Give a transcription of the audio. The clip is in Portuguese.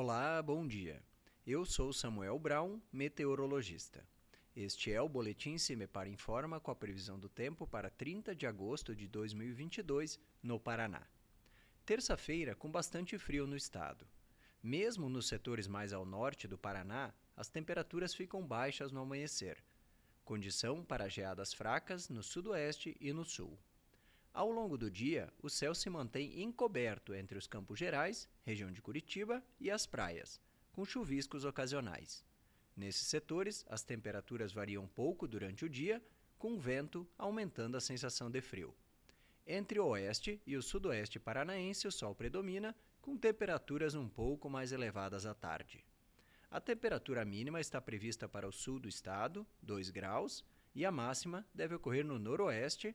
Olá, bom dia. Eu sou Samuel Brown, meteorologista. Este é o Boletim Cimepar Informa com a previsão do tempo para 30 de agosto de 2022 no Paraná. Terça-feira com bastante frio no estado. Mesmo nos setores mais ao norte do Paraná, as temperaturas ficam baixas no amanhecer. Condição para geadas fracas no sudoeste e no sul. Ao longo do dia, o céu se mantém encoberto entre os Campos Gerais, região de Curitiba e as praias, com chuviscos ocasionais. Nesses setores, as temperaturas variam pouco durante o dia, com o vento aumentando a sensação de frio. Entre o oeste e o sudoeste paranaense, o sol predomina, com temperaturas um pouco mais elevadas à tarde. A temperatura mínima está prevista para o sul do estado, 2 graus, e a máxima deve ocorrer no noroeste,